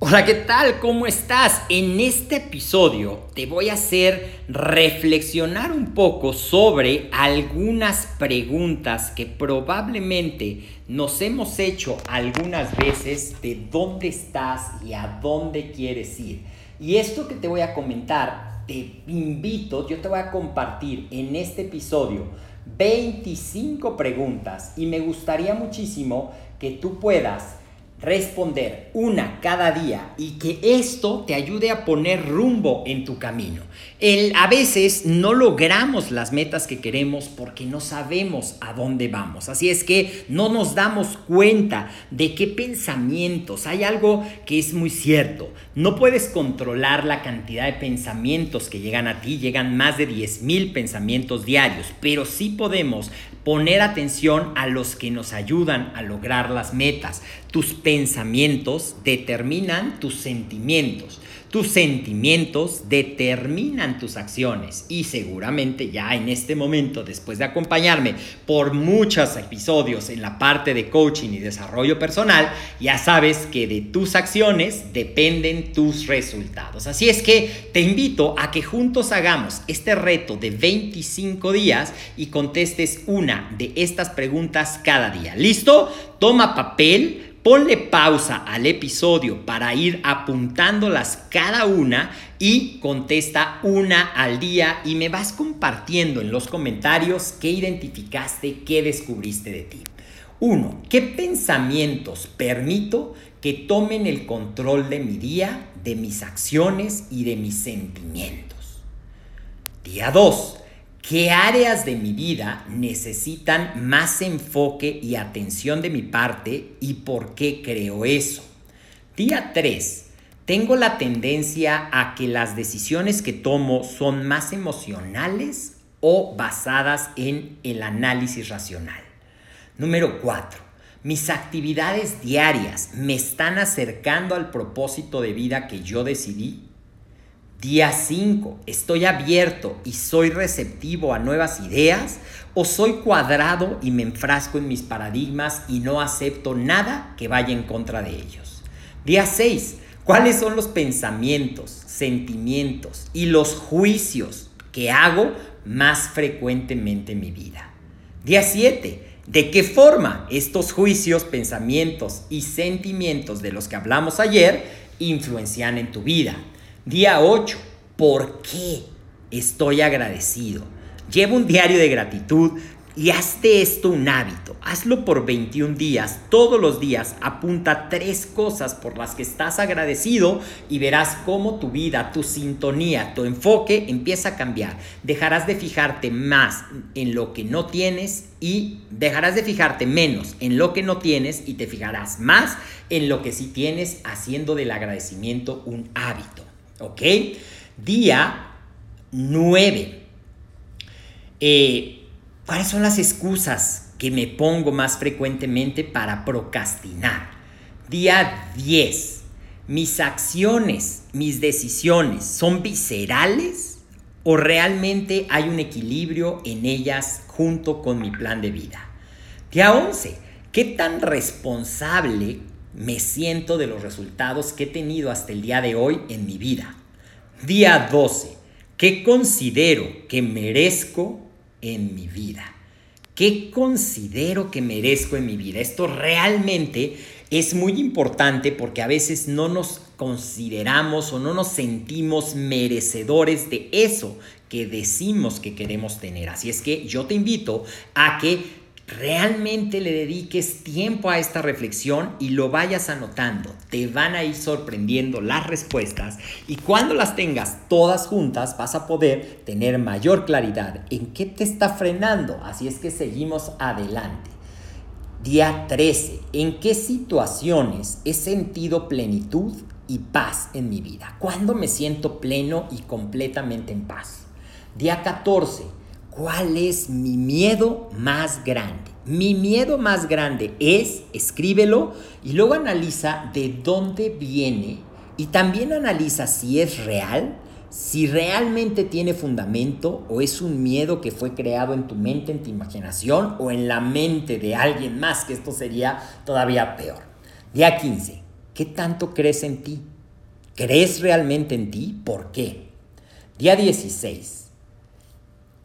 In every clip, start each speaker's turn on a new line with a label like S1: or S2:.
S1: Hola, ¿qué tal? ¿Cómo estás? En este episodio te voy a hacer reflexionar un poco sobre algunas preguntas que probablemente nos hemos hecho algunas veces de dónde estás y a dónde quieres ir. Y esto que te voy a comentar, te invito, yo te voy a compartir en este episodio 25 preguntas y me gustaría muchísimo que tú puedas responder una cada día y que esto te ayude a poner rumbo en tu camino. El, a veces no logramos las metas que queremos porque no sabemos a dónde vamos. Así es que no nos damos cuenta de qué pensamientos. Hay algo que es muy cierto. No puedes controlar la cantidad de pensamientos que llegan a ti. Llegan más de 10.000 pensamientos diarios. Pero sí podemos poner atención a los que nos ayudan a lograr las metas. Tus pensamientos determinan tus sentimientos. Tus sentimientos determinan tus acciones y seguramente ya en este momento, después de acompañarme por muchos episodios en la parte de coaching y desarrollo personal, ya sabes que de tus acciones dependen tus resultados. Así es que te invito a que juntos hagamos este reto de 25 días y contestes una de estas preguntas cada día. ¿Listo? Toma papel Ponle pausa al episodio para ir apuntándolas cada una y contesta una al día y me vas compartiendo en los comentarios qué identificaste, qué descubriste de ti. 1. ¿Qué pensamientos permito que tomen el control de mi día, de mis acciones y de mis sentimientos? Día 2. ¿Qué áreas de mi vida necesitan más enfoque y atención de mi parte y por qué creo eso? Día 3. Tengo la tendencia a que las decisiones que tomo son más emocionales o basadas en el análisis racional. Número 4. Mis actividades diarias me están acercando al propósito de vida que yo decidí Día 5. ¿Estoy abierto y soy receptivo a nuevas ideas? ¿O soy cuadrado y me enfrasco en mis paradigmas y no acepto nada que vaya en contra de ellos? Día 6. ¿Cuáles son los pensamientos, sentimientos y los juicios que hago más frecuentemente en mi vida? Día 7. ¿De qué forma estos juicios, pensamientos y sentimientos de los que hablamos ayer influencian en tu vida? Día 8. ¿Por qué estoy agradecido? Lleva un diario de gratitud y hazte esto un hábito. Hazlo por 21 días. Todos los días apunta tres cosas por las que estás agradecido y verás cómo tu vida, tu sintonía, tu enfoque empieza a cambiar. Dejarás de fijarte más en lo que no tienes y dejarás de fijarte menos en lo que no tienes y te fijarás más en lo que sí tienes haciendo del agradecimiento un hábito. ¿Ok? Día 9. Eh, ¿Cuáles son las excusas que me pongo más frecuentemente para procrastinar? Día 10. ¿Mis acciones, mis decisiones son viscerales o realmente hay un equilibrio en ellas junto con mi plan de vida? Día 11. ¿Qué tan responsable me siento de los resultados que he tenido hasta el día de hoy en mi vida? Día 12. ¿Qué considero que merezco en mi vida? ¿Qué considero que merezco en mi vida? Esto realmente es muy importante porque a veces no nos consideramos o no nos sentimos merecedores de eso que decimos que queremos tener. Así es que yo te invito a que realmente le dediques tiempo a esta reflexión y lo vayas anotando. Te van a ir sorprendiendo las respuestas y cuando las tengas todas juntas vas a poder tener mayor claridad en qué te está frenando. Así es que seguimos adelante. Día 13. ¿En qué situaciones he sentido plenitud y paz en mi vida? ¿Cuándo me siento pleno y completamente en paz? Día 14 ¿Cuál es mi miedo más grande? Mi miedo más grande es, escríbelo y luego analiza de dónde viene y también analiza si es real, si realmente tiene fundamento o es un miedo que fue creado en tu mente, en tu imaginación o en la mente de alguien más, que esto sería todavía peor. Día 15. ¿Qué tanto crees en ti? ¿Crees realmente en ti? ¿Por qué? Día 16.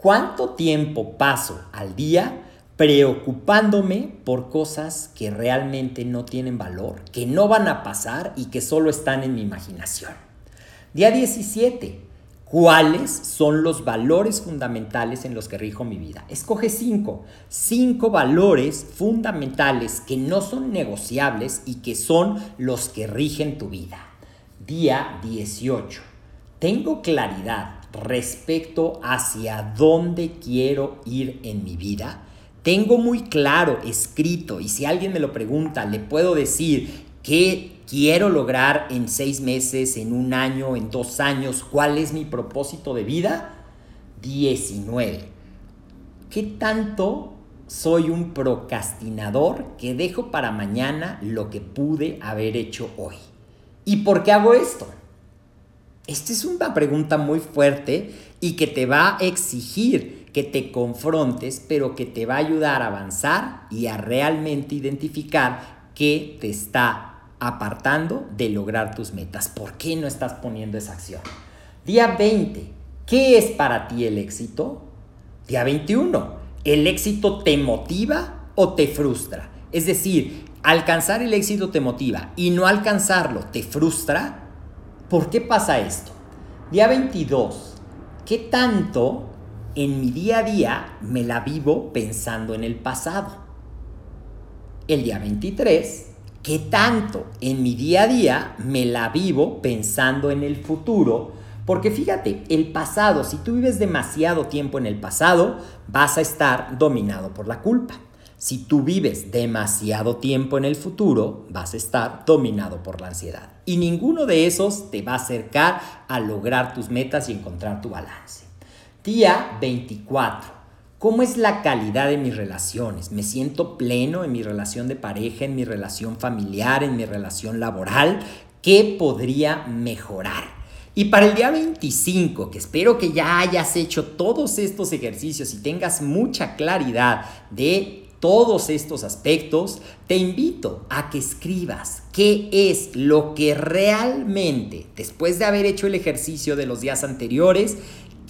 S1: ¿Cuánto tiempo paso al día preocupándome por cosas que realmente no tienen valor, que no van a pasar y que solo están en mi imaginación? Día 17. ¿Cuáles son los valores fundamentales en los que rijo mi vida? Escoge cinco. Cinco valores fundamentales que no son negociables y que son los que rigen tu vida. Día 18. Tengo claridad respecto hacia dónde quiero ir en mi vida, tengo muy claro escrito y si alguien me lo pregunta, le puedo decir qué quiero lograr en seis meses, en un año, en dos años, cuál es mi propósito de vida. 19. ¿Qué tanto soy un procrastinador que dejo para mañana lo que pude haber hecho hoy? ¿Y por qué hago esto? Esta es una pregunta muy fuerte y que te va a exigir que te confrontes, pero que te va a ayudar a avanzar y a realmente identificar qué te está apartando de lograr tus metas. ¿Por qué no estás poniendo esa acción? Día 20. ¿Qué es para ti el éxito? Día 21. ¿El éxito te motiva o te frustra? Es decir, alcanzar el éxito te motiva y no alcanzarlo te frustra. ¿Por qué pasa esto? Día 22. ¿Qué tanto en mi día a día me la vivo pensando en el pasado? El día 23. ¿Qué tanto en mi día a día me la vivo pensando en el futuro? Porque fíjate, el pasado, si tú vives demasiado tiempo en el pasado, vas a estar dominado por la culpa. Si tú vives demasiado tiempo en el futuro, vas a estar dominado por la ansiedad. Y ninguno de esos te va a acercar a lograr tus metas y encontrar tu balance. Día 24. ¿Cómo es la calidad de mis relaciones? ¿Me siento pleno en mi relación de pareja, en mi relación familiar, en mi relación laboral? ¿Qué podría mejorar? Y para el día 25, que espero que ya hayas hecho todos estos ejercicios y tengas mucha claridad de todos estos aspectos, te invito a que escribas qué es lo que realmente, después de haber hecho el ejercicio de los días anteriores,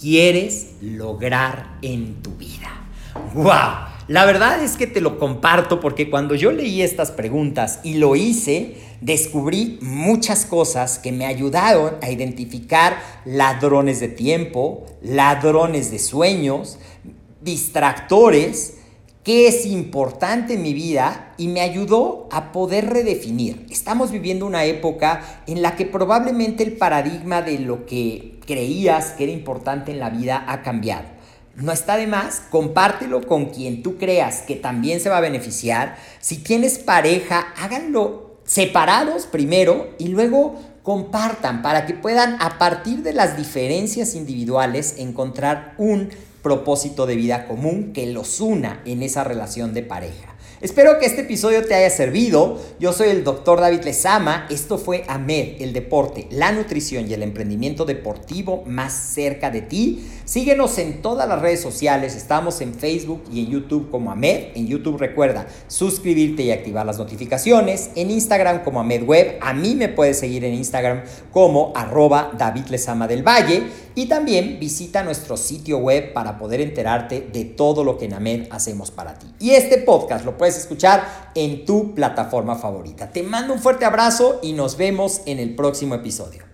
S1: quieres lograr en tu vida. ¡Wow! La verdad es que te lo comparto porque cuando yo leí estas preguntas y lo hice, descubrí muchas cosas que me ayudaron a identificar ladrones de tiempo, ladrones de sueños, distractores, qué es importante en mi vida y me ayudó a poder redefinir. Estamos viviendo una época en la que probablemente el paradigma de lo que creías que era importante en la vida ha cambiado. No está de más, compártelo con quien tú creas que también se va a beneficiar. Si tienes pareja, háganlo separados primero y luego compartan para que puedan a partir de las diferencias individuales encontrar un propósito de vida común que los una en esa relación de pareja. Espero que este episodio te haya servido. Yo soy el doctor David Lezama. Esto fue AMED, el deporte, la nutrición y el emprendimiento deportivo más cerca de ti. Síguenos en todas las redes sociales. Estamos en Facebook y en YouTube como AMED. En YouTube recuerda suscribirte y activar las notificaciones. En Instagram como AMED Web. A mí me puedes seguir en Instagram como arroba David Lezama del Valle. Y también visita nuestro sitio web para poder enterarte de todo lo que en AMED hacemos para ti. Y este podcast lo puedes escuchar en tu plataforma favorita. Te mando un fuerte abrazo y nos vemos en el próximo episodio.